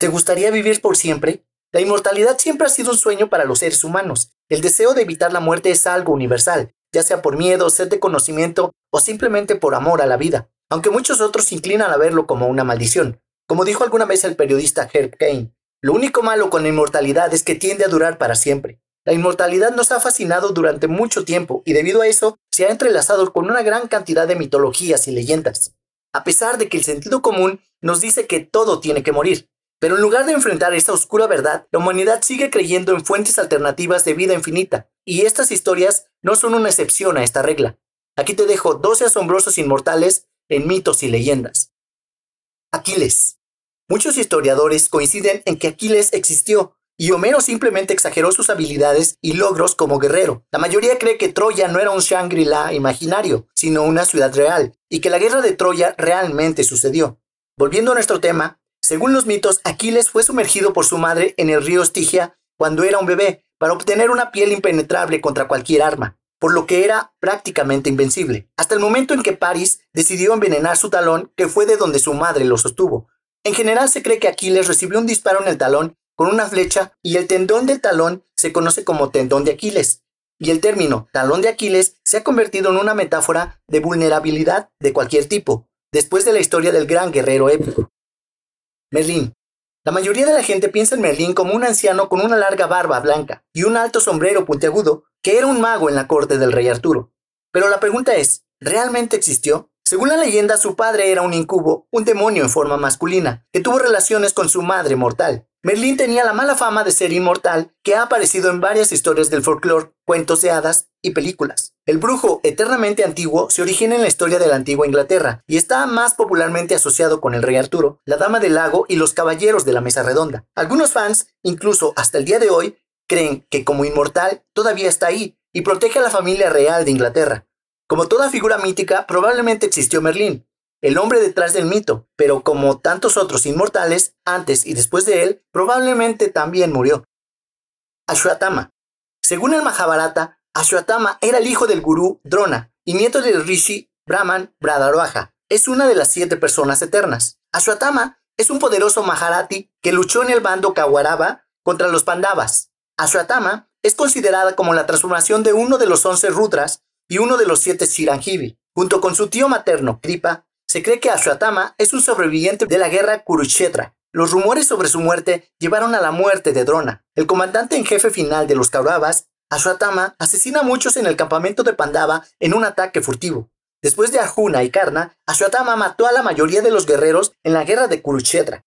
¿Te gustaría vivir por siempre? La inmortalidad siempre ha sido un sueño para los seres humanos. El deseo de evitar la muerte es algo universal, ya sea por miedo, sed de conocimiento o simplemente por amor a la vida, aunque muchos otros inclinan a verlo como una maldición. Como dijo alguna vez el periodista Herb Kane, lo único malo con la inmortalidad es que tiende a durar para siempre. La inmortalidad nos ha fascinado durante mucho tiempo y debido a eso se ha entrelazado con una gran cantidad de mitologías y leyendas. A pesar de que el sentido común nos dice que todo tiene que morir, pero en lugar de enfrentar esa oscura verdad, la humanidad sigue creyendo en fuentes alternativas de vida infinita, y estas historias no son una excepción a esta regla. Aquí te dejo 12 asombrosos inmortales en mitos y leyendas. Aquiles. Muchos historiadores coinciden en que Aquiles existió, y Homero simplemente exageró sus habilidades y logros como guerrero. La mayoría cree que Troya no era un Shangri-La imaginario, sino una ciudad real, y que la guerra de Troya realmente sucedió. Volviendo a nuestro tema, según los mitos, Aquiles fue sumergido por su madre en el río Estigia cuando era un bebé para obtener una piel impenetrable contra cualquier arma, por lo que era prácticamente invencible, hasta el momento en que Paris decidió envenenar su talón, que fue de donde su madre lo sostuvo. En general se cree que Aquiles recibió un disparo en el talón con una flecha y el tendón del talón se conoce como tendón de Aquiles. Y el término talón de Aquiles se ha convertido en una metáfora de vulnerabilidad de cualquier tipo, después de la historia del gran guerrero épico. Merlín. La mayoría de la gente piensa en Merlín como un anciano con una larga barba blanca y un alto sombrero puntiagudo que era un mago en la corte del rey Arturo. Pero la pregunta es, ¿realmente existió? Según la leyenda, su padre era un incubo, un demonio en forma masculina, que tuvo relaciones con su madre mortal. Merlín tenía la mala fama de ser inmortal, que ha aparecido en varias historias del folclore, cuentos de hadas y películas. El brujo eternamente antiguo se origina en la historia de la antigua Inglaterra y está más popularmente asociado con el rey Arturo, la dama del lago y los caballeros de la mesa redonda. Algunos fans, incluso hasta el día de hoy, creen que como inmortal todavía está ahí y protege a la familia real de Inglaterra. Como toda figura mítica, probablemente existió Merlín, el hombre detrás del mito, pero como tantos otros inmortales, antes y después de él, probablemente también murió. Ashwatthama. Según el Mahabharata, Ashwatthama era el hijo del gurú Drona y nieto del rishi Brahman Bradaroaja. Es una de las siete personas eternas. Ashwatthama es un poderoso Maharati que luchó en el bando Kawarava contra los Pandavas. Ashwatthama es considerada como la transformación de uno de los once Rudras y uno de los siete Chiranjeevi. Junto con su tío materno, Kripa, se cree que Ashwatthama es un sobreviviente de la guerra Kurukshetra. Los rumores sobre su muerte llevaron a la muerte de Drona. El comandante en jefe final de los Kauravas, Ashwatthama, asesina a muchos en el campamento de Pandava en un ataque furtivo. Después de Arjuna y Karna, Ashwatthama mató a la mayoría de los guerreros en la guerra de Kurukshetra.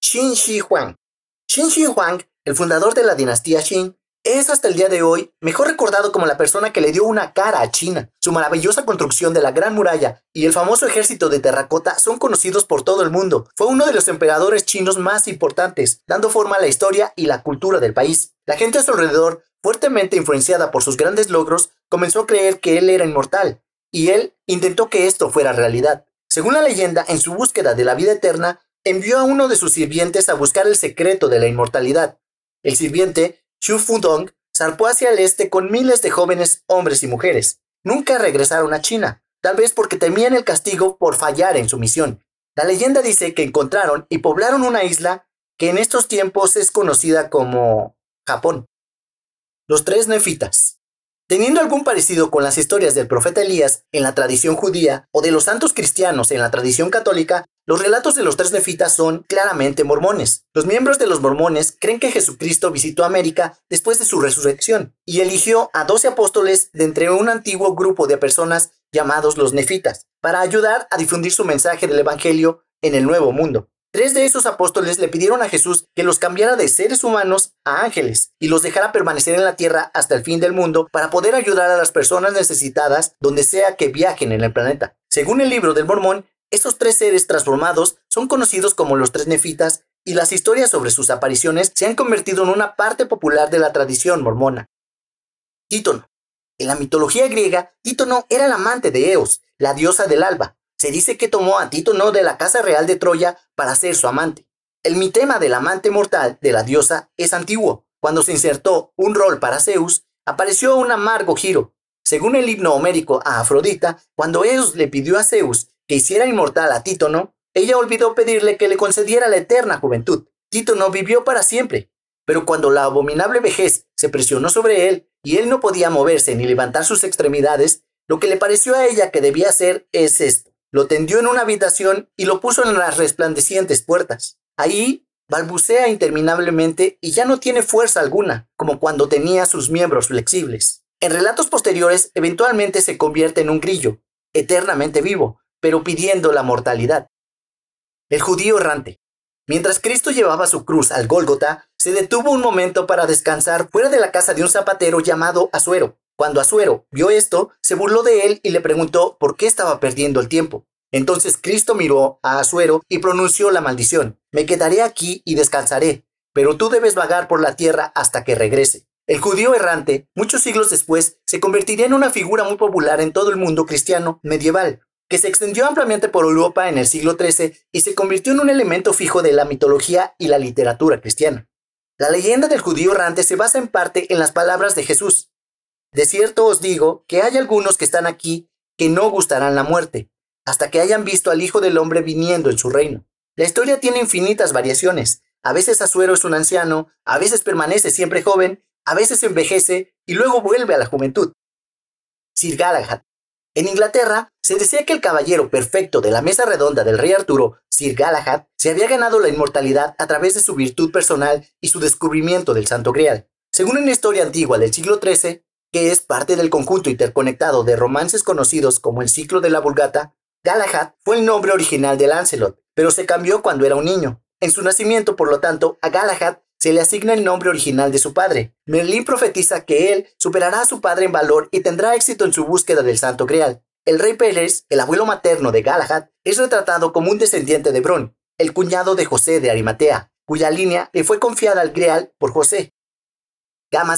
Qin Shi Huang. Qin Shi Huang, el fundador de la dinastía Qin, es hasta el día de hoy mejor recordado como la persona que le dio una cara a China. Su maravillosa construcción de la Gran Muralla y el famoso ejército de terracota son conocidos por todo el mundo. Fue uno de los emperadores chinos más importantes, dando forma a la historia y la cultura del país. La gente a su alrededor, fuertemente influenciada por sus grandes logros, comenzó a creer que él era inmortal, y él intentó que esto fuera realidad. Según la leyenda, en su búsqueda de la vida eterna, envió a uno de sus sirvientes a buscar el secreto de la inmortalidad. El sirviente Xu Fudong zarpó hacia el este con miles de jóvenes hombres y mujeres. Nunca regresaron a China, tal vez porque temían el castigo por fallar en su misión. La leyenda dice que encontraron y poblaron una isla que en estos tiempos es conocida como Japón. Los tres nefitas. Teniendo algún parecido con las historias del profeta Elías en la tradición judía o de los santos cristianos en la tradición católica, los relatos de los tres nefitas son claramente mormones. Los miembros de los mormones creen que Jesucristo visitó América después de su resurrección y eligió a doce apóstoles de entre un antiguo grupo de personas llamados los nefitas para ayudar a difundir su mensaje del Evangelio en el Nuevo Mundo. Tres de esos apóstoles le pidieron a Jesús que los cambiara de seres humanos a ángeles y los dejara permanecer en la tierra hasta el fin del mundo para poder ayudar a las personas necesitadas donde sea que viajen en el planeta. Según el libro del Mormón, estos tres seres transformados son conocidos como los tres nefitas y las historias sobre sus apariciones se han convertido en una parte popular de la tradición mormona. Títono. En la mitología griega, Títono era el amante de Eos, la diosa del alba, se dice que tomó a Títono de la casa real de Troya para ser su amante. El mitema del amante mortal de la diosa es antiguo. Cuando se insertó un rol para Zeus, apareció un amargo giro. Según el himno homérico a Afrodita, cuando Eos le pidió a Zeus que hiciera inmortal a Títono, ella olvidó pedirle que le concediera la eterna juventud. Tito no vivió para siempre, pero cuando la abominable vejez se presionó sobre él y él no podía moverse ni levantar sus extremidades, lo que le pareció a ella que debía hacer es esto. Lo tendió en una habitación y lo puso en las resplandecientes puertas. Ahí balbucea interminablemente y ya no tiene fuerza alguna, como cuando tenía sus miembros flexibles. En relatos posteriores, eventualmente se convierte en un grillo, eternamente vivo, pero pidiendo la mortalidad. El judío errante. Mientras Cristo llevaba su cruz al Gólgota, se detuvo un momento para descansar fuera de la casa de un zapatero llamado Azuero. Cuando Azuero vio esto, se burló de él y le preguntó por qué estaba perdiendo el tiempo. Entonces Cristo miró a Azuero y pronunció la maldición. Me quedaré aquí y descansaré, pero tú debes vagar por la tierra hasta que regrese. El judío errante, muchos siglos después, se convertiría en una figura muy popular en todo el mundo cristiano medieval, que se extendió ampliamente por Europa en el siglo XIII y se convirtió en un elemento fijo de la mitología y la literatura cristiana. La leyenda del judío errante se basa en parte en las palabras de Jesús. De cierto os digo que hay algunos que están aquí que no gustarán la muerte, hasta que hayan visto al Hijo del Hombre viniendo en su reino. La historia tiene infinitas variaciones. A veces Azuero es un anciano, a veces permanece siempre joven, a veces envejece y luego vuelve a la juventud. Sir Galahad. En Inglaterra se decía que el caballero perfecto de la mesa redonda del rey Arturo, Sir Galahad, se había ganado la inmortalidad a través de su virtud personal y su descubrimiento del Santo Grial. Según una historia antigua del siglo XIII, que es parte del conjunto interconectado de romances conocidos como el ciclo de la Vulgata, Galahad fue el nombre original de Lancelot, pero se cambió cuando era un niño. En su nacimiento, por lo tanto, a Galahad se le asigna el nombre original de su padre. Merlín profetiza que él superará a su padre en valor y tendrá éxito en su búsqueda del Santo Grial. El rey Pérez, el abuelo materno de Galahad, es retratado como un descendiente de Bron, el cuñado de José de Arimatea, cuya línea le fue confiada al Grial por José. Gama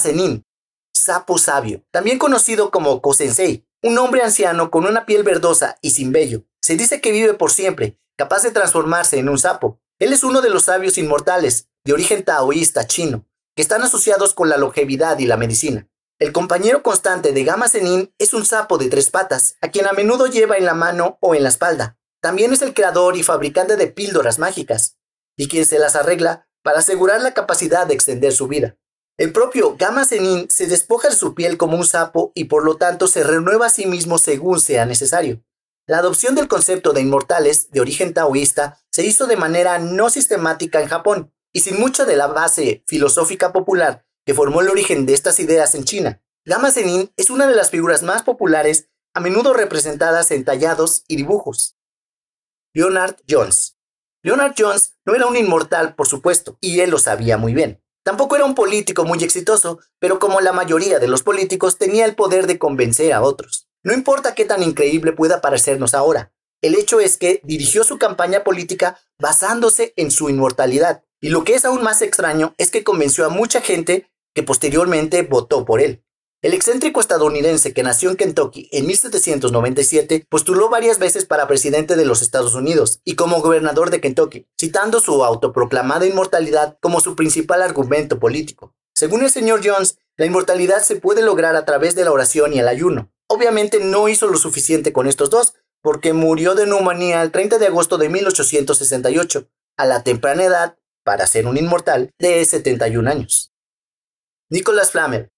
sapo sabio, también conocido como Kosensei, un hombre anciano con una piel verdosa y sin vello. Se dice que vive por siempre, capaz de transformarse en un sapo. Él es uno de los sabios inmortales, de origen taoísta chino, que están asociados con la longevidad y la medicina. El compañero constante de Gama Zenin es un sapo de tres patas, a quien a menudo lleva en la mano o en la espalda. También es el creador y fabricante de píldoras mágicas, y quien se las arregla para asegurar la capacidad de extender su vida. El propio Gama Zenin se despoja de su piel como un sapo y por lo tanto se renueva a sí mismo según sea necesario. La adopción del concepto de inmortales de origen taoísta se hizo de manera no sistemática en Japón y sin mucha de la base filosófica popular que formó el origen de estas ideas en China. Gama Zenin es una de las figuras más populares, a menudo representadas en tallados y dibujos. Leonard Jones. Leonard Jones no era un inmortal, por supuesto, y él lo sabía muy bien. Tampoco era un político muy exitoso, pero como la mayoría de los políticos tenía el poder de convencer a otros. No importa qué tan increíble pueda parecernos ahora, el hecho es que dirigió su campaña política basándose en su inmortalidad, y lo que es aún más extraño es que convenció a mucha gente que posteriormente votó por él. El excéntrico estadounidense que nació en Kentucky en 1797 postuló varias veces para presidente de los Estados Unidos y como gobernador de Kentucky, citando su autoproclamada inmortalidad como su principal argumento político. Según el señor Jones, la inmortalidad se puede lograr a través de la oración y el ayuno. Obviamente no hizo lo suficiente con estos dos, porque murió de neumonía el 30 de agosto de 1868, a la temprana edad, para ser un inmortal, de 71 años. Nicholas Flamel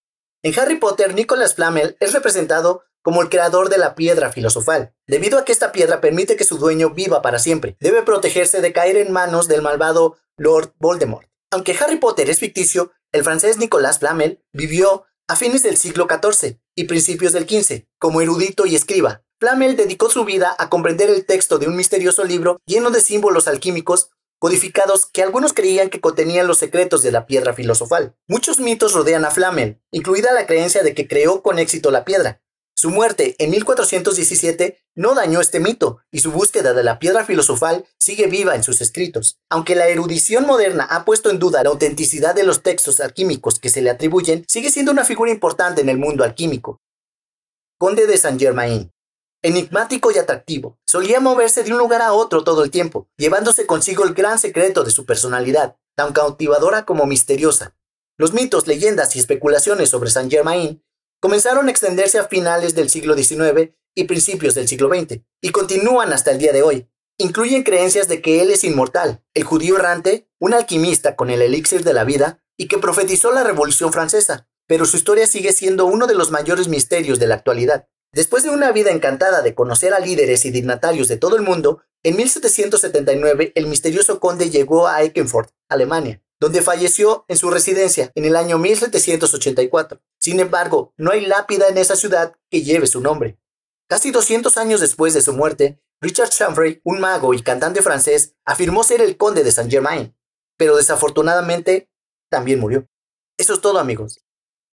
en Harry Potter, Nicholas Flamel es representado como el creador de la piedra filosofal, debido a que esta piedra permite que su dueño viva para siempre. Debe protegerse de caer en manos del malvado Lord Voldemort. Aunque Harry Potter es ficticio, el francés Nicolas Flamel vivió a fines del siglo XIV y principios del XV como erudito y escriba. Flamel dedicó su vida a comprender el texto de un misterioso libro lleno de símbolos alquímicos codificados que algunos creían que contenían los secretos de la piedra filosofal. Muchos mitos rodean a Flamel, incluida la creencia de que creó con éxito la piedra. Su muerte en 1417 no dañó este mito y su búsqueda de la piedra filosofal sigue viva en sus escritos. Aunque la erudición moderna ha puesto en duda la autenticidad de los textos alquímicos que se le atribuyen, sigue siendo una figura importante en el mundo alquímico. Conde de Saint Germain enigmático y atractivo. Solía moverse de un lugar a otro todo el tiempo, llevándose consigo el gran secreto de su personalidad, tan cautivadora como misteriosa. Los mitos, leyendas y especulaciones sobre Saint Germain comenzaron a extenderse a finales del siglo XIX y principios del siglo XX, y continúan hasta el día de hoy. Incluyen creencias de que él es inmortal, el judío errante, un alquimista con el elixir de la vida y que profetizó la Revolución Francesa, pero su historia sigue siendo uno de los mayores misterios de la actualidad. Después de una vida encantada de conocer a líderes y dignatarios de todo el mundo, en 1779 el misterioso conde llegó a Eichenford, Alemania, donde falleció en su residencia en el año 1784. Sin embargo, no hay lápida en esa ciudad que lleve su nombre. Casi 200 años después de su muerte, Richard Chamfrey, un mago y cantante francés, afirmó ser el conde de Saint-Germain, pero desafortunadamente también murió. Eso es todo amigos.